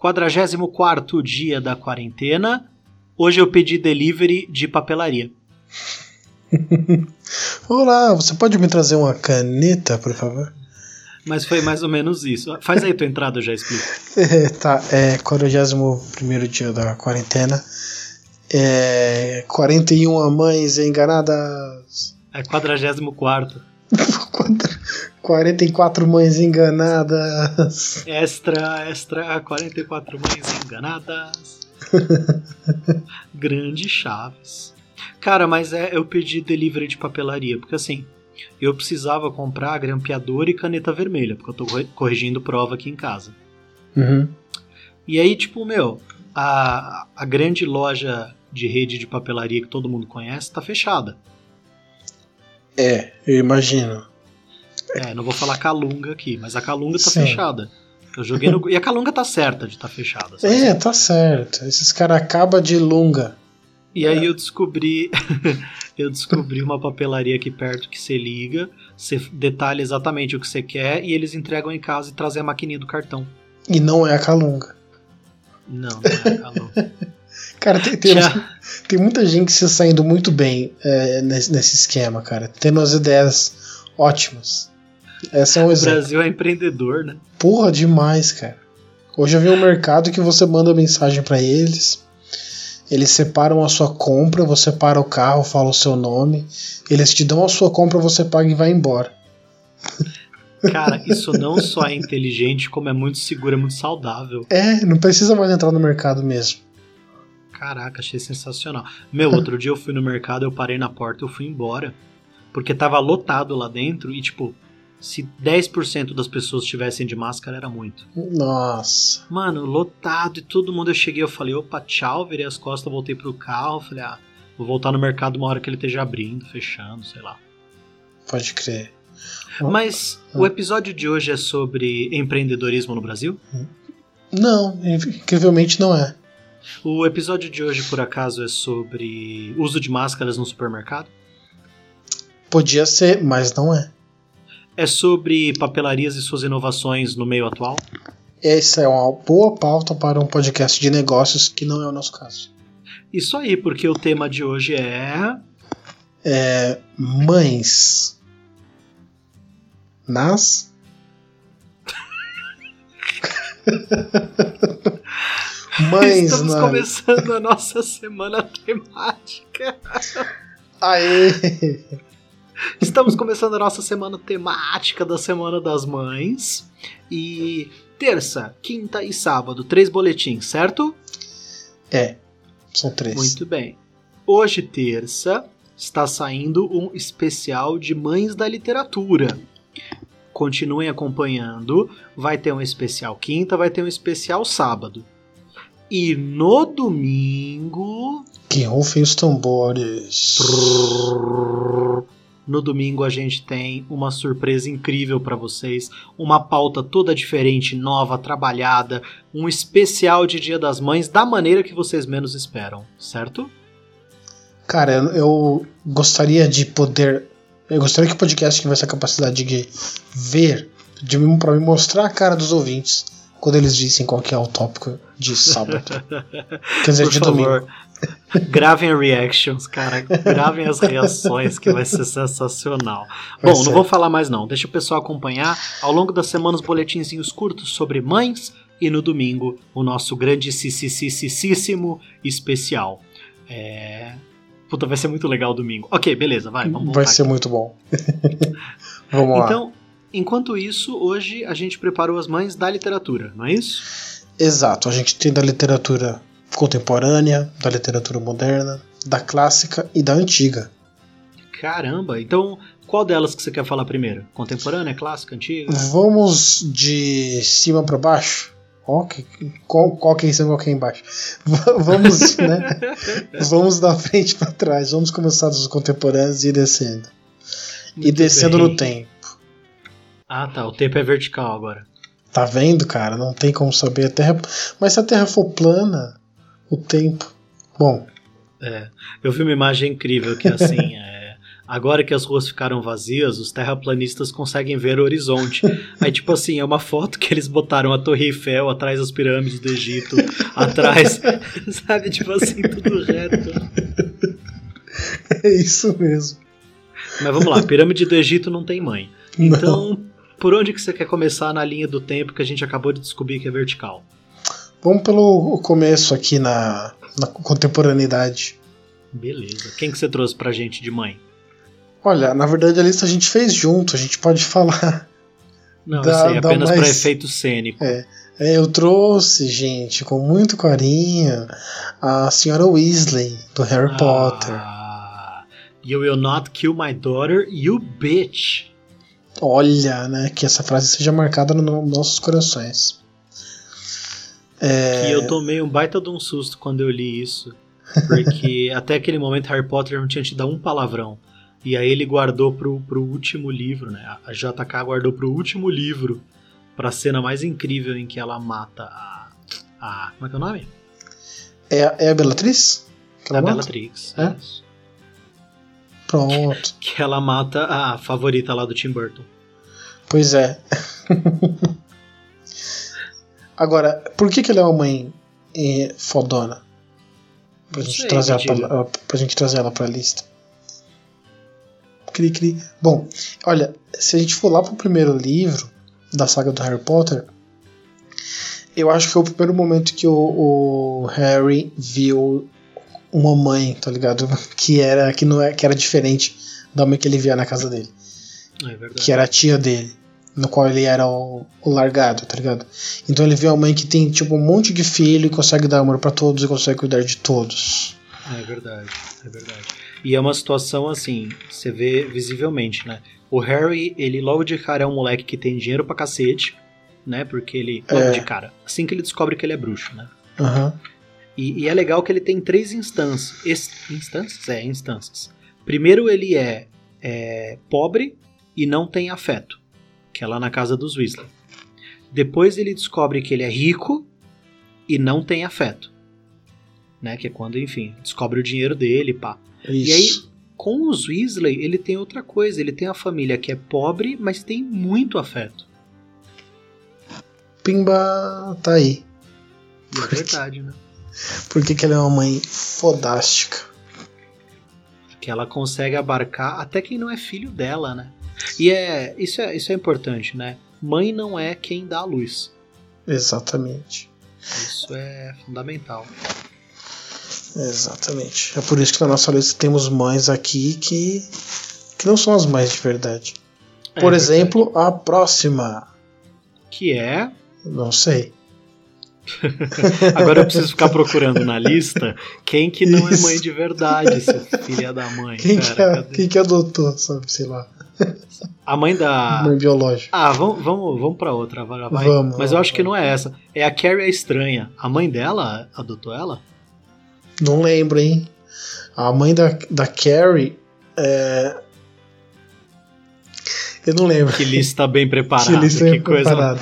44 dia da quarentena. Hoje eu pedi delivery de papelaria. Olá, você pode me trazer uma caneta, por favor? Mas foi mais ou menos isso. Faz aí tua entrada, eu já explico. É, tá, é 41 dia da quarentena. É 41 mães enganadas. É 44. 44 mães enganadas. Extra, extra, 44 mães enganadas. Grande Chaves. Cara, mas é, eu pedi delivery de papelaria, porque assim, eu precisava comprar grampeador e caneta vermelha, porque eu tô corrigindo prova aqui em casa. Uhum. E aí, tipo, meu, a, a grande loja de rede de papelaria que todo mundo conhece tá fechada. É, eu imagino. É, não vou falar Calunga aqui, mas a Calunga tá Sim. fechada. Eu joguei no... E a Calunga tá certa de estar tá fechada. Sabe? É, tá certo. Esses caras acabam de lunga. E aí eu descobri, eu descobri uma papelaria aqui perto que você liga, você detalha exatamente o que você quer e eles entregam em casa e trazem a maquininha do cartão. E não é a Calunga. Não, não é a Calunga. cara, tem, tem, tem, muita gente se saindo muito bem é, nesse, nesse, esquema, cara. Tendo as ideias ótimas. Essa é um exemplo. O Brasil é empreendedor, né? Porra, demais, cara. Hoje eu vi um mercado que você manda mensagem para eles eles separam a sua compra, você para o carro, fala o seu nome, eles te dão a sua compra, você paga e vai embora. Cara, isso não só é inteligente, como é muito seguro, é muito saudável. É, não precisa mais entrar no mercado mesmo. Caraca, achei sensacional. Meu, outro dia eu fui no mercado, eu parei na porta, eu fui embora. Porque tava lotado lá dentro e, tipo, se 10% das pessoas tivessem de máscara, era muito. Nossa. Mano, lotado e todo mundo. Eu cheguei, eu falei, opa, tchau, virei as costas, voltei pro carro. Falei, ah, vou voltar no mercado uma hora que ele esteja abrindo, fechando, sei lá. Pode crer. Mas ah. o episódio de hoje é sobre empreendedorismo no Brasil? Não, incrivelmente não é. O episódio de hoje, por acaso, é sobre uso de máscaras no supermercado? Podia ser, mas não é é sobre papelarias e suas inovações no meio atual? Essa é uma boa pauta para um podcast de negócios que não é o nosso caso. Isso aí, porque o tema de hoje é. É. Mães. Nas. Mães, Estamos nas... começando a nossa semana temática. Aê! Estamos começando a nossa semana temática da Semana das Mães. E terça, quinta e sábado, três boletins, certo? É, são três. Muito bem. Hoje, terça, está saindo um especial de Mães da Literatura. Continuem acompanhando. Vai ter um especial quinta, vai ter um especial sábado. E no domingo. Que rufem os tambores. No domingo a gente tem uma surpresa incrível para vocês, uma pauta toda diferente, nova, trabalhada, um especial de Dia das Mães da maneira que vocês menos esperam, certo? Cara, eu gostaria de poder. Eu gostaria que o podcast tivesse a capacidade de ver, de para me mostrar a cara dos ouvintes quando eles dissem qual que é o tópico de sábado. Quer dizer, Por de favor, domingo. Gravem reactions, cara. Gravem as reações, que vai ser sensacional. Vai Bom, ser. não vou falar mais não. Deixa o pessoal acompanhar ao longo da semana os boletinzinhos curtos sobre mães e no domingo o nosso grandíssimo especial. É... Puta, vai ser muito legal o domingo. Ok, beleza, vai. Vamos vai ser aqui. muito bom. vamos lá. Então, enquanto isso, hoje a gente preparou as mães da literatura, não é isso? Exato, a gente tem da literatura contemporânea, da literatura moderna, da clássica e da antiga. Caramba, então qual delas que você quer falar primeiro? Contemporânea, clássica, antiga? Vamos de cima para baixo. Que, qual, qual que é em cima, qual que é embaixo? vamos, né? vamos da frente para trás. Vamos começar dos contemporâneos e ir descendo. Muito e descendo bem. no tempo. Ah, tá. O tempo é vertical agora. Tá vendo, cara? Não tem como saber a Terra. Mas se a Terra for plana, o tempo. Bom. É, eu vi uma imagem incrível que assim, é, Agora que as ruas ficaram vazias, os terraplanistas conseguem ver o horizonte. Aí, tipo assim, é uma foto que eles botaram a Torre Eiffel atrás das pirâmides do Egito, atrás, sabe? Tipo assim, tudo reto. É isso mesmo. Mas vamos lá, pirâmide do Egito não tem mãe. Então, não. Por onde que você quer começar na linha do tempo que a gente acabou de descobrir que é vertical? Vamos pelo começo aqui na, na contemporaneidade. Beleza. Quem que você trouxe pra gente de mãe? Olha, na verdade a lista a gente fez junto, a gente pode falar. Não, da, sei, apenas mais... para efeito cênico. É, é, eu trouxe, gente, com muito carinho, a senhora Weasley, do Harry ah, Potter. You will not kill my daughter, you bitch. Olha, né, que essa frase seja marcada nos no nossos corações. É... Que eu tomei um baita de um susto quando eu li isso. Porque até aquele momento Harry Potter não tinha te dado um palavrão. E aí ele guardou pro, pro último livro, né? A JK guardou pro último livro, pra cena mais incrível em que ela mata a. a como é que é o nome? É, é a Bellatrix? A Bellatrix. É? Isso. Pronto. Que ela mata a favorita lá do Tim Burton. Pois é. Agora, por que, que ela é uma mãe eh, fodona? Pra gente, sei, trazer ela pra, pra gente trazer ela pra lista. Cri, cri. Bom, olha, se a gente for lá pro primeiro livro da saga do Harry Potter, eu acho que foi o primeiro momento que o, o Harry viu uma mãe, tá ligado? Que era que não é que era diferente da mãe que ele via na casa dele. É verdade. Que era a tia dele, no qual ele era o, o, largado, tá ligado? Então ele vê uma mãe que tem tipo um monte de filho e consegue dar amor para todos e consegue cuidar de todos. É verdade, é verdade. E é uma situação assim, você vê visivelmente, né? O Harry, ele logo de cara é um moleque que tem dinheiro pra cacete, né? Porque ele. Logo é. de cara. Assim que ele descobre que ele é bruxo, né? Uhum. E, e, é legal que ele tem três instâncias. Instâncias? É, instâncias. Primeiro, ele é, é pobre e não tem afeto, que é lá na casa dos Weasley. Depois ele descobre que ele é rico e não tem afeto. Né, que é quando, enfim, descobre o dinheiro dele, pá. Isso. E aí, com os Weasley, ele tem outra coisa. Ele tem a família que é pobre, mas tem muito afeto. Pimba tá aí. É verdade, né? Por que, que ela é uma mãe fodástica? Que ela consegue abarcar até quem não é filho dela, né? E é isso, é isso é importante, né? Mãe não é quem dá a luz. Exatamente. Isso é fundamental. Exatamente. É por isso que na nossa lista temos mães aqui que, que não são as mães de verdade. É por é exemplo, verdade. a próxima. Que é. Não sei. Agora eu preciso ficar procurando na lista quem que não Isso. é mãe de verdade, seu filho da mãe. Quem, que, é, quem que adotou, sabe, sei lá. A mãe da. Mãe biológica. Ah, vamos, vamos, vamos pra outra, vai. Vamos, Mas eu acho que não é essa. É a Carrie a Estranha. A mãe dela adotou ela? Não lembro, hein? A mãe da, da Carrie. É... Eu não lembro. Que lista bem preparada. Que lista bem preparada.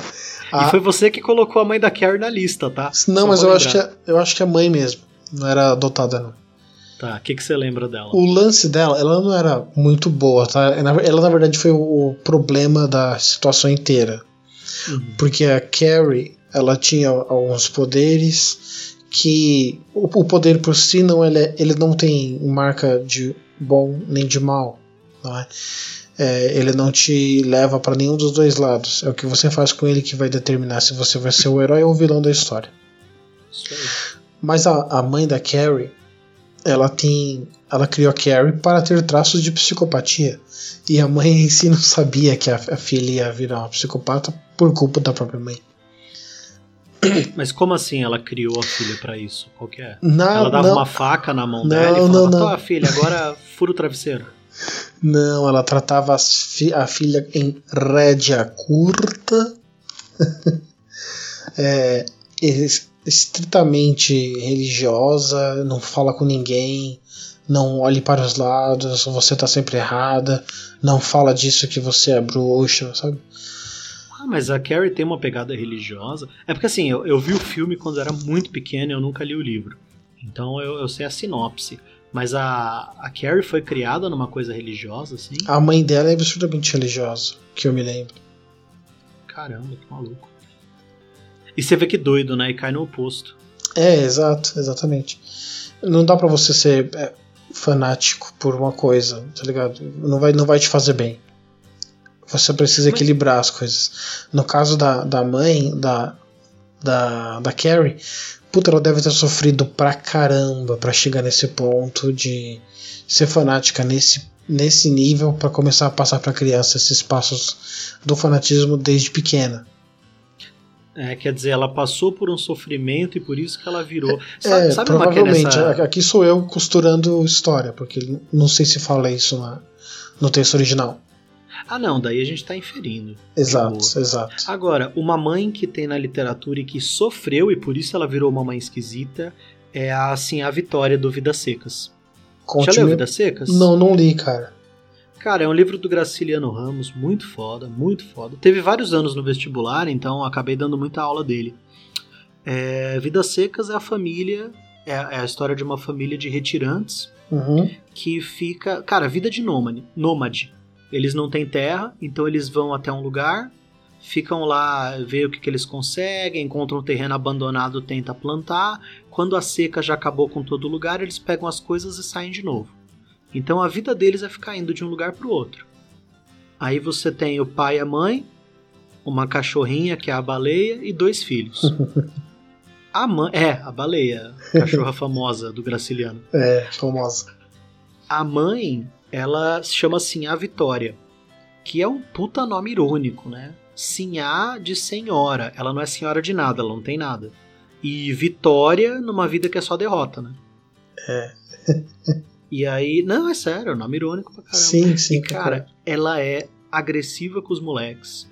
Ah. E foi você que colocou a mãe da Carrie na lista, tá? Não, Só mas eu acho, que é, eu acho que é mãe mesmo. Não era adotada, não. Tá, o que, que você lembra dela? O lance dela, ela não era muito boa, tá? Ela, na verdade, foi o problema da situação inteira. Uhum. Porque a Carrie, ela tinha alguns poderes que o, o poder por si não ele, é, ele não tem marca de bom nem de mal, não é? É, ele não te leva para nenhum dos dois lados. É o que você faz com ele que vai determinar se você vai ser o herói ou o vilão da história. Mas a, a mãe da Carrie, ela tem, ela criou a Carrie para ter traços de psicopatia. E a mãe em si não sabia que a, a filha ia virar uma psicopata por culpa da própria mãe. Mas como assim ela criou a filha para isso? Qual que é? Não, ela dava não, uma faca na mão não, dela e falava: não, não. filha, agora fura o travesseiro. Não, ela tratava fi a filha em rédea curta, é, estritamente religiosa, não fala com ninguém, não olhe para os lados, você está sempre errada, não fala disso que você é bruxa, sabe? Ah, mas a Carrie tem uma pegada religiosa. É porque assim, eu, eu vi o filme quando era muito pequeno e eu nunca li o livro. Então eu, eu sei a sinopse. Mas a, a Carrie foi criada numa coisa religiosa, assim? A mãe dela é absurdamente religiosa, que eu me lembro. Caramba, que maluco. E você vê que doido, né? E cai no oposto. É, exato, exatamente. Não dá para você ser é, fanático por uma coisa, tá ligado? Não vai, não vai te fazer bem. Você precisa Mas... equilibrar as coisas. No caso da, da mãe, da, da, da Carrie, puta, ela deve ter sofrido pra caramba pra chegar nesse ponto de ser fanática nesse, nesse nível para começar a passar pra criança esses passos do fanatismo desde pequena. É, quer dizer, ela passou por um sofrimento e por isso que ela virou. Sabe, é, sabe provavelmente. Nessa... Aqui sou eu costurando história, porque não sei se fala isso na, no texto original. Ah, não, daí a gente está inferindo. Exato, exato. Agora, uma mãe que tem na literatura e que sofreu e por isso ela virou uma mãe esquisita é a, assim, a Vitória do Vidas Secas. Conte Já leu Vidas Secas? Não, não li, cara. Cara, é um livro do Graciliano Ramos, muito foda, muito foda. Teve vários anos no vestibular, então acabei dando muita aula dele. É, Vidas Secas é a família, é, é, a história de uma família de retirantes uhum. que fica. Cara, vida de nômade, nômade. Eles não têm terra, então eles vão até um lugar, ficam lá, vê o que, que eles conseguem, encontram um terreno abandonado, tenta plantar. Quando a seca já acabou com todo lugar, eles pegam as coisas e saem de novo. Então a vida deles é ficar indo de um lugar para o outro. Aí você tem o pai e a mãe, uma cachorrinha que é a baleia e dois filhos. A mãe, é, a baleia, cachorra famosa do Graciliano. É, famosa. A mãe, ela se chama assim a Vitória, que é um puta nome irônico, né? Sinhá de senhora, ela não é senhora de nada, ela não tem nada. E Vitória numa vida que é só derrota, né? É. E aí, não, é sério, é um nome irônico pra caramba. Sim, sim. E, cara, ela é agressiva com os moleques.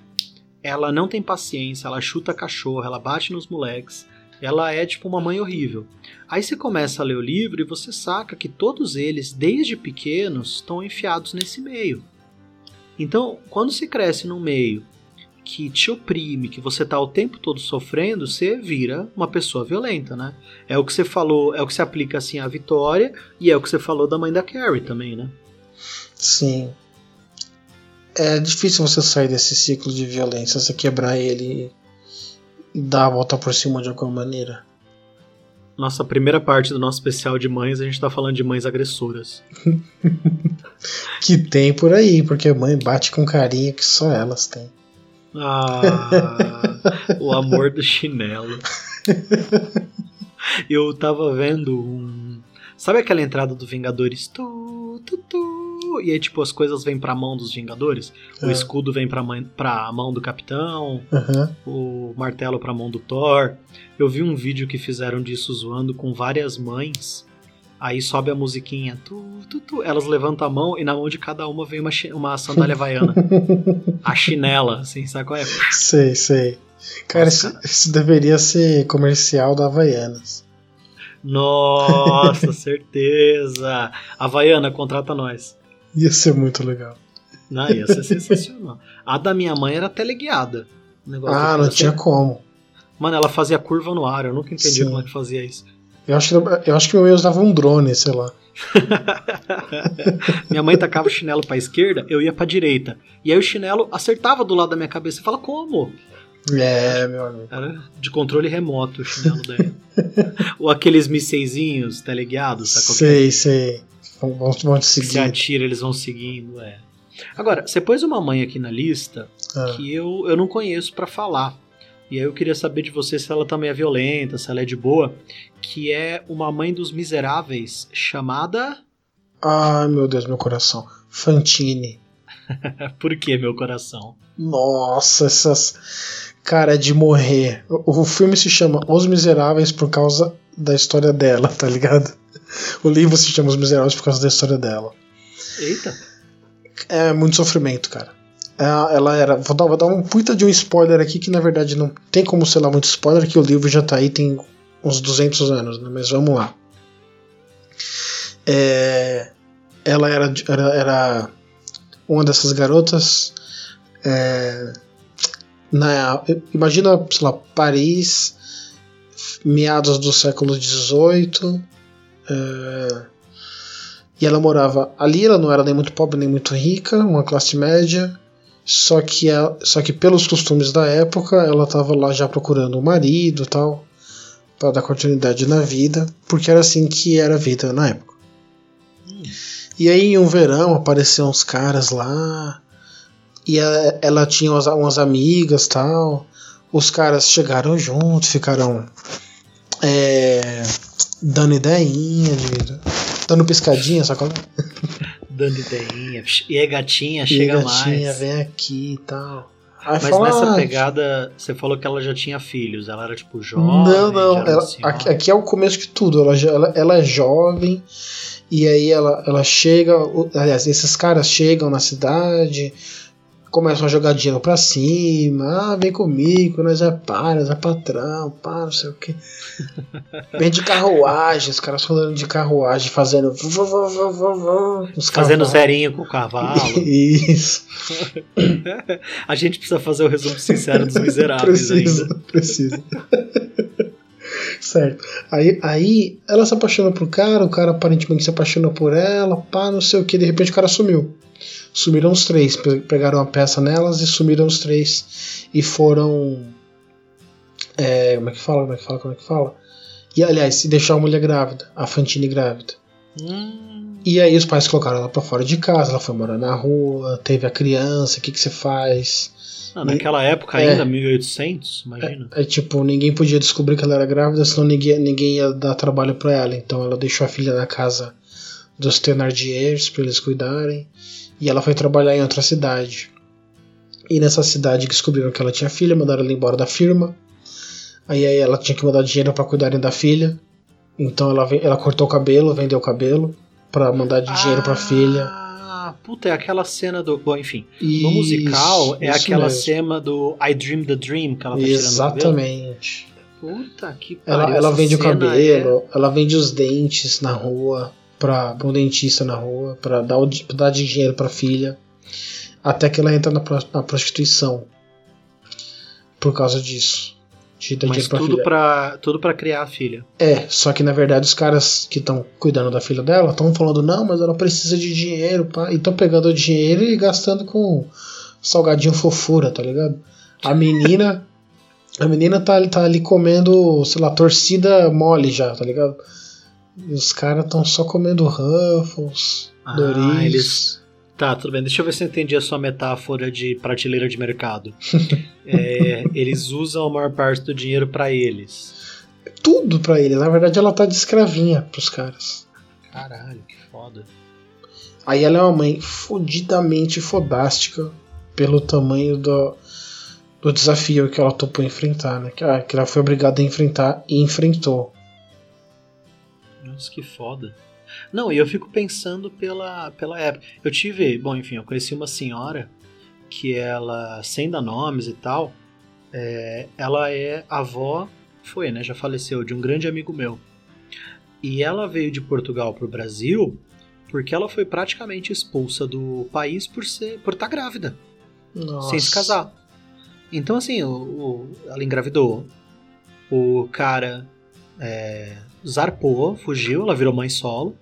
Ela não tem paciência, ela chuta cachorro, ela bate nos moleques. Ela é tipo uma mãe horrível. Aí você começa a ler o livro e você saca que todos eles, desde pequenos, estão enfiados nesse meio. Então, quando se cresce num meio que te oprime, que você tá o tempo todo sofrendo, você vira uma pessoa violenta, né? É o que você falou, é o que se aplica assim à Vitória e é o que você falou da mãe da Carrie também, né? Sim. É difícil você sair desse ciclo de violência, você quebrar ele dar a volta por cima de alguma maneira. Nossa primeira parte do nosso especial de mães, a gente tá falando de mães agressoras. que tem por aí, porque a mãe bate com carinho que só elas têm. Ah, o amor do chinelo. Eu tava vendo um. Sabe aquela entrada do Vingadores? Tu, tu, tu, e aí, tipo, as coisas vêm pra mão dos Vingadores. É. O escudo vem pra, mãe, pra mão do Capitão, uhum. o martelo pra mão do Thor. Eu vi um vídeo que fizeram disso zoando com várias mães Aí sobe a musiquinha, tu, tu, tu. Elas levantam a mão e na mão de cada uma vem uma, uma sandália havaiana. a chinela, assim, sabe qual é? Sei, sei. Cara, Nossa, isso, isso, deveria ser comercial da Havaianas. Nossa, certeza! Havaiana, contrata nós. Ia ser muito legal. Não, ia ser sensacional. A da minha mãe era teleguiada. ah, não tinha como. Mano, ela fazia curva no ar, eu nunca entendi Sim. como é que fazia isso. Eu acho, que, eu acho que meu usava um drone, sei lá. minha mãe tacava o chinelo pra esquerda, eu ia pra direita. E aí o chinelo acertava do lado da minha cabeça. e fala, como? É, meu amigo. Era de controle remoto o chinelo dela. Ou aqueles mísseizinhos teleguiados, sabe? Sei, sei. Vão, vão te seguir. Se atira, eles vão seguindo, é. Agora, você pôs uma mãe aqui na lista ah. que eu, eu não conheço para falar. E aí eu queria saber de você se ela também é violenta, se ela é de boa, que é uma mãe dos miseráveis chamada. Ai meu Deus, meu coração. Fantine. Por que meu coração? Nossa, essas. Cara, é de morrer. O, o filme se chama Os Miseráveis por causa da história dela, tá ligado? O livro se chama Os Miseráveis por causa da história dela. Eita! É muito sofrimento, cara. É, ela era. Vou dar, vou dar um puta de um spoiler aqui que na verdade não tem como ser lá muito spoiler, que o livro já tá aí tem uns 200 anos, né? mas vamos lá. É, ela era, era, era uma dessas garotas. É, na, imagina, sei lá, Paris, meados do século XVIII. É, E ela morava ali, ela não era nem muito pobre nem muito rica, uma classe média. Só que, só que pelos costumes da época, ela estava lá já procurando um marido tal, para dar continuidade na vida, porque era assim que era a vida na época. E aí, em um verão, apareceram uns caras lá, e ela, ela tinha umas, umas, amigas tal. Os caras chegaram junto, ficaram é, dando ideinha, de, dando piscadinha, sacou? dando ideinha. E aí, gatinha, chega e gatinha, mais. vem aqui e tal. Aí Mas fala, nessa ah, pegada, você falou que ela já tinha filhos, ela era tipo jovem? Não, não, ela, aqui, aqui, é o começo de tudo. Ela, ela, ela é jovem, e aí ela, ela chega. Aliás, esses caras chegam na cidade, começam a jogar dinheiro pra cima. Ah, vem comigo, nós é pá, nós é patrão, pá, não sei o que. Vem de carruagem, os caras falando de carruagem, fazendo. fazendo zerinho com o cavalo. Isso. a gente precisa fazer o resumo sincero dos miseráveis precisa, ainda. Precisa. certo. Aí, aí ela se apaixona por cara, o cara aparentemente se apaixona por ela, pá, não sei o que, de repente o cara sumiu. Sumiram os três, pegaram a peça nelas e sumiram os três. E foram. É, como é que fala? Como é que fala? Como é que fala? E aliás, se deixar a mulher grávida, a Fantine grávida. Hum. E aí os pais colocaram ela pra fora de casa, ela foi morar na rua, teve a criança, o que, que você faz? Ah, naquela época ainda, é, 1800, imagina. É, é, tipo, ninguém podia descobrir que ela era grávida, senão ninguém, ninguém ia dar trabalho para ela. Então ela deixou a filha na casa dos Thenardiers para eles cuidarem. E ela foi trabalhar em outra cidade. E nessa cidade descobriram que ela tinha filha, mandaram ela embora da firma. Aí, aí ela tinha que mandar dinheiro para cuidarem da filha. Então ela, ela cortou o cabelo, vendeu o cabelo para mandar dinheiro ah, para filha. Ah, puta, é aquela cena do. Bom, enfim. Isso, no musical é aquela mesmo. cena do I Dream the Dream que ela tá Exatamente. Puta que pariu. Ela, ela vende o cabelo, é... ela vende os dentes na rua para um dentista na rua, para dar, pra dar dinheiro para filha, até que ela entra na, na prostituição por causa disso. De dar Mas pra tudo filha. Pra, tudo para criar a filha. É, só que na verdade os caras que estão cuidando da filha dela estão falando, não, mas ela precisa de dinheiro, pá, e estão pegando o dinheiro e gastando com salgadinho fofura, tá ligado? A menina. a menina tá, tá ali comendo, sei lá, torcida mole já, tá ligado? E os caras estão só comendo Ruffles, ah, Doritos. Eles... Tá, tudo bem. Deixa eu ver se eu entendi a sua metáfora de prateleira de mercado. é, eles usam a maior parte do dinheiro para eles. Tudo para eles. Na verdade, ela tá de escravinha pros caras. Caralho, que foda. Aí ela é uma mãe fodidamente fodástica pelo tamanho do, do desafio que ela topou enfrentar, né? Que, ah, que ela foi obrigada a enfrentar e enfrentou. Nossa, que foda. Não, e eu fico pensando pela, pela época. Eu tive, bom, enfim, eu conheci uma senhora que ela, sem dar nomes e tal, é, ela é avó, foi, né, já faleceu, de um grande amigo meu. E ela veio de Portugal para o Brasil porque ela foi praticamente expulsa do país por ser por estar tá grávida, Nossa. sem se casar. Então assim, o, o, ela engravidou. O cara é, zarpou, fugiu, ela virou mãe solo.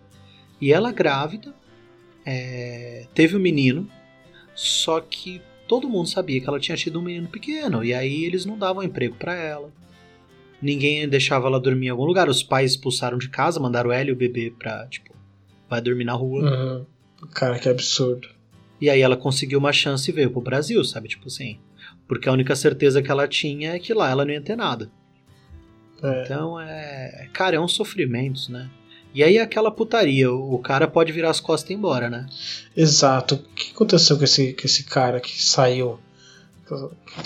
E ela grávida, é, teve um menino, só que todo mundo sabia que ela tinha tido um menino pequeno. E aí eles não davam emprego para ela. Ninguém deixava ela dormir em algum lugar. Os pais expulsaram de casa, mandaram ela e o bebê pra, tipo, vai dormir na rua. Uhum. Cara, que absurdo. E aí ela conseguiu uma chance e veio pro Brasil, sabe? Tipo assim. Porque a única certeza que ela tinha é que lá ela não ia ter nada. É. Então é. Cara, é um sofrimento, né? E aí aquela putaria, o cara pode virar as costas e ir embora, né? Exato. O que aconteceu com esse, com esse cara que saiu,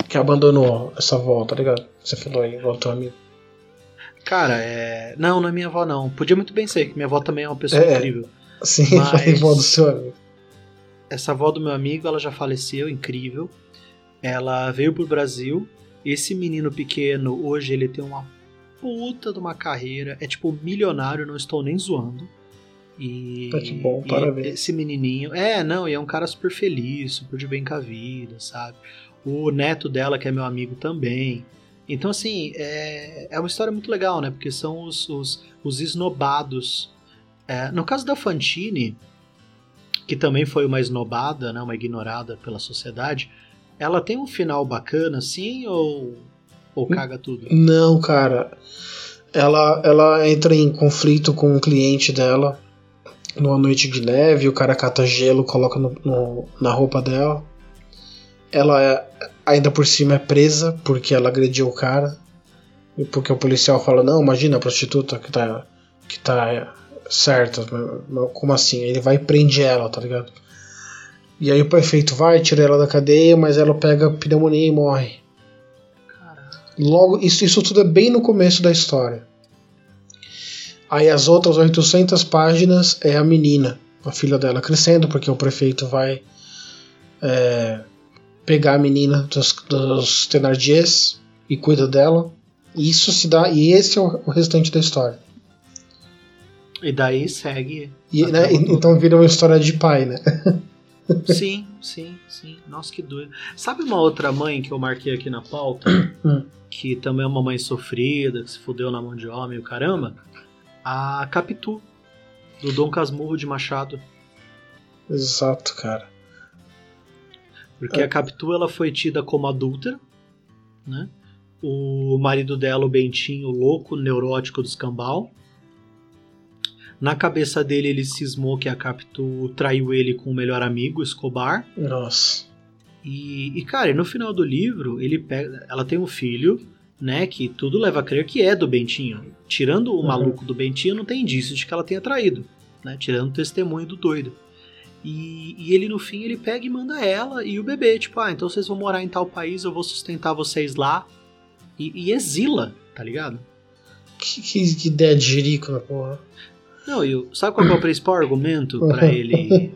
que abandonou essa volta, tá ligado? Você falou aí, voltou amigo. Cara, é. Não, não é minha avó, não. Podia muito bem ser, que minha avó também é uma pessoa é, incrível. Sim, mas... a avó do seu amigo. Essa avó do meu amigo, ela já faleceu, incrível. Ela veio pro Brasil. Esse menino pequeno, hoje ele tem uma puta de uma carreira, é tipo milionário, não estou nem zoando. E, tá que bom, parabéns. Esse menininho, é, não, e é um cara super feliz, super de bem com a vida, sabe? O neto dela, que é meu amigo também. Então, assim, é, é uma história muito legal, né? Porque são os, os, os esnobados É, no caso da Fantine, que também foi uma esnobada, né, uma ignorada pela sociedade, ela tem um final bacana, assim, ou, ou caga tudo? Não, cara. Ela, ela entra em conflito com um cliente dela numa noite de neve, o cara cata gelo, coloca no, no, na roupa dela. Ela é, ainda por cima é presa porque ela agrediu o cara. E porque o policial fala, não, imagina a prostituta que tá, que tá certa. Como assim? Ele vai e prende ela, tá ligado? E aí o prefeito vai, tira ela da cadeia, mas ela pega pneumonia e morre. Logo, isso, isso tudo é bem no começo da história. Aí as outras 800 páginas é a menina, a filha dela crescendo, porque o prefeito vai é, pegar a menina dos, dos Thenardiers e cuida dela. Isso se dá e esse é o, o restante da história. E daí segue. E, né, então vira uma história de pai, né? sim, sim, sim. Nossa, que doido. Sabe uma outra mãe que eu marquei aqui na pauta? Hum. que também é uma mãe sofrida, que se fudeu na mão de homem, o caramba? A Capitu, do Dom Casmurro de Machado. Exato, cara. Porque é. a Capitu ela foi tida como adúltera, né? O marido dela, o Bentinho, louco, neurótico do escambau. Na cabeça dele, ele cismou que a Capitu traiu ele com o melhor amigo, Escobar. Nossa. E, e, cara, no final do livro, ele pega, ela tem um filho, né, que tudo leva a crer que é do Bentinho. Tirando o uhum. maluco do Bentinho, não tem indício de que ela tenha traído, né, tirando o testemunho do doido. E, e, ele no fim ele pega e manda ela e o bebê, tipo, ah, então vocês vão morar em tal país, eu vou sustentar vocês lá. E, e exila, tá ligado? Que, que, que ideia de jerico na porra. Não, e sabe qual é o principal argumento para ele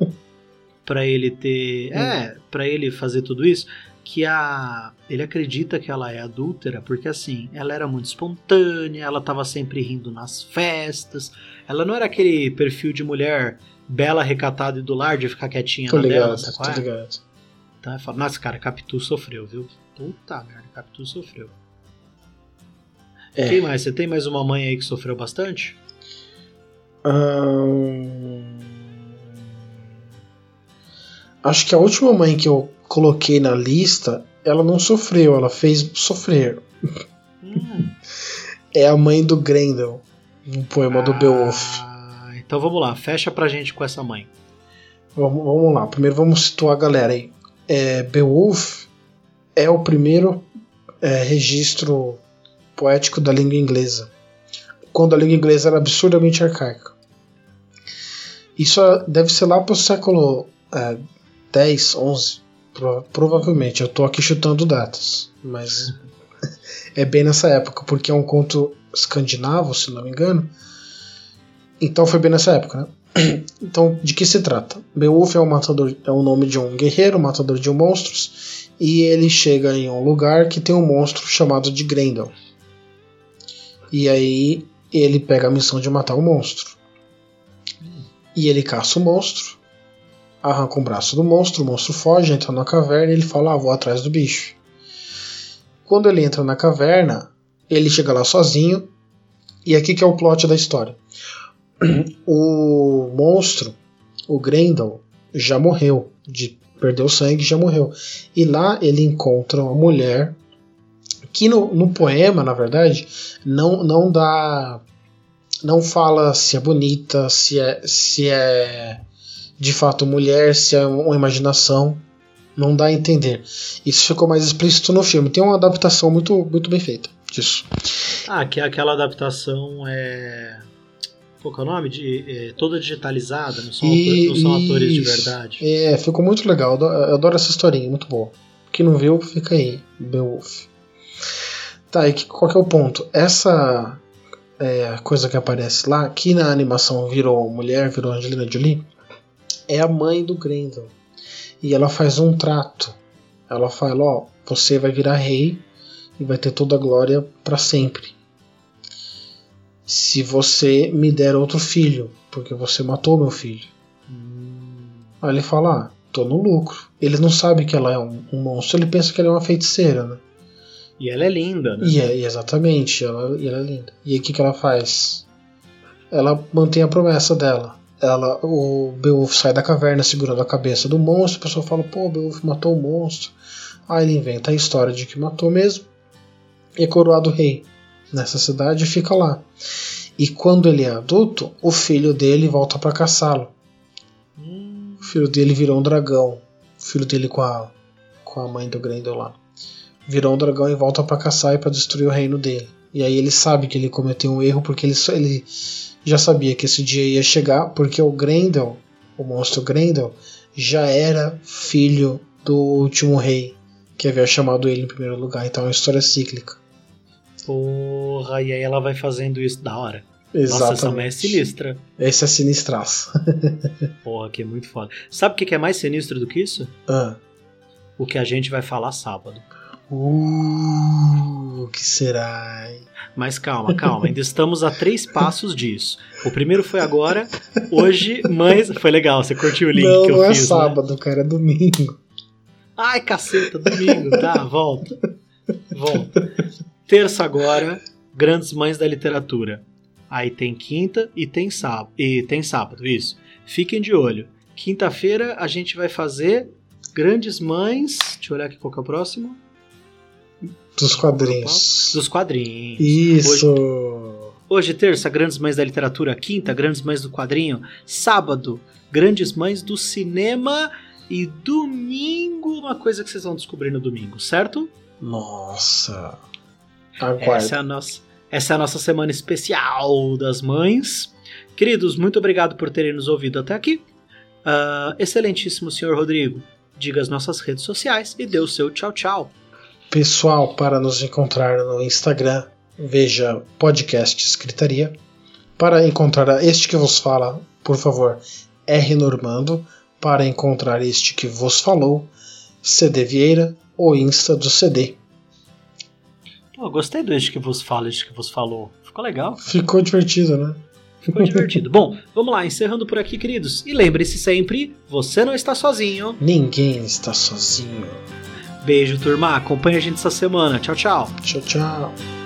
para ele ter, é, para ele fazer tudo isso? Que a ele acredita que ela é adúltera porque assim, ela era muito espontânea, ela tava sempre rindo nas festas. Ela não era aquele perfil de mulher bela, recatada e do lar de ficar quietinha tô na ligado, dela, tá tô é? Então eu falo, nossa, cara, Capitu sofreu, viu? Puta merda, Capitu sofreu. É. Quem mais? Você tem mais uma mãe aí que sofreu bastante? Acho que a última mãe que eu coloquei na lista, ela não sofreu, ela fez sofrer. Hum. é a mãe do Grendel, um poema ah, do Beowulf. Então vamos lá, fecha pra gente com essa mãe. Vamos, vamos lá, primeiro vamos situar a galera aí. É, Beowulf é o primeiro é, registro poético da língua inglesa, quando a língua inglesa era absurdamente arcaica. Isso deve ser lá para o século é, 10, 11, provavelmente. Eu estou aqui chutando datas, mas é bem nessa época, porque é um conto escandinavo, se não me engano. Então foi bem nessa época, né? Então, de que se trata? Beowulf é, matador, é o nome de um guerreiro, matador de monstros, e ele chega em um lugar que tem um monstro chamado de Grendel. E aí ele pega a missão de matar o monstro. E ele caça o monstro, arranca um braço do monstro, o monstro foge, entra na caverna e ele fala: ah, vou atrás do bicho. Quando ele entra na caverna, ele chega lá sozinho, e aqui que é o plot da história. O monstro, o Grendel, já morreu, de perdeu sangue, já morreu. E lá ele encontra uma mulher que no, no poema, na verdade, não, não dá não fala se é bonita, se é, se é de fato mulher, se é uma imaginação. Não dá a entender. Isso ficou mais explícito no filme. Tem uma adaptação muito, muito bem feita disso. Ah, que aquela adaptação é. Qual é o nome? De, é, toda digitalizada, não são, e, não são atores de verdade. É, ficou muito legal. Eu adoro essa historinha, muito boa. Quem não viu, fica aí. Beowulf. Tá, e qual que é o ponto? Essa é, coisa que aparece lá, que na animação virou mulher, virou Angelina Jolie, é a mãe do Grendel. E ela faz um trato. Ela fala: Ó, você vai virar rei e vai ter toda a glória para sempre. Se você me der outro filho, porque você matou meu filho. Hum. Aí ele fala: ah, tô no lucro. Ele não sabe que ela é um, um monstro, ele pensa que ela é uma feiticeira, né? E ela é linda, né? E é, exatamente, ela, e ela é linda. E aí o que, que ela faz? ela mantém a promessa dela. Ela, o Beowulf sai da caverna segurando a cabeça do monstro. A pessoa fala: pô, Beowulf matou o monstro. Aí ele inventa a história de que matou mesmo. E é coroado rei nessa cidade e fica lá. E quando ele é adulto, o filho dele volta para caçá-lo. O filho dele virou um dragão. O filho dele com a, com a mãe do Grendel lá. Virou um dragão e volta para caçar e para destruir o reino dele. E aí ele sabe que ele cometeu um erro porque ele, ele já sabia que esse dia ia chegar, porque o Grendel, o monstro Grendel, já era filho do último rei que havia chamado ele em primeiro lugar. Então é uma história cíclica. Porra, e aí ela vai fazendo isso da hora. Exatamente. Nossa, essa mulher é sinistra. Esse é sinistraço. Porra, que é muito foda. Sabe o que é mais sinistro do que isso? ah. O que a gente vai falar sábado. Uh, o que será? Mas calma, calma, ainda estamos a três passos disso. O primeiro foi agora, hoje, mas. Foi legal, você curtiu o link não, que eu não fiz. é sábado, né? cara, é domingo. Ai, caceta, domingo, tá, volta. Volta. Terça agora, Grandes Mães da Literatura. Aí tem quinta e tem sábado. E tem sábado, isso. Fiquem de olho. Quinta-feira a gente vai fazer Grandes Mães. Deixa eu olhar aqui qual que é o próximo. Dos quadrinhos. Dos quadrinhos. Isso. Hoje, hoje, terça, Grandes Mães da Literatura. Quinta, Grandes Mães do Quadrinho. Sábado, Grandes Mães do Cinema. E domingo, uma coisa que vocês vão descobrir no domingo, certo? Nossa. Essa Aguarda. é, a nossa, essa é a nossa semana especial das mães. Queridos, muito obrigado por terem nos ouvido até aqui. Ah, excelentíssimo senhor Rodrigo, diga as nossas redes sociais e dê o seu tchau tchau. Pessoal, para nos encontrar no Instagram, veja podcast Escritaria. Para encontrar este que vos fala, por favor, R Normando. Para encontrar este que vos falou, CD Vieira, o Insta do CD. Pô, gostei do este que vos fala, este que vos falou. Ficou legal. Ficou divertido, né? Ficou divertido. Bom, vamos lá, encerrando por aqui, queridos. E lembre-se sempre, você não está sozinho. Ninguém está sozinho. Beijo, turma. Acompanhe a gente essa semana. Tchau, tchau. Tchau, tchau.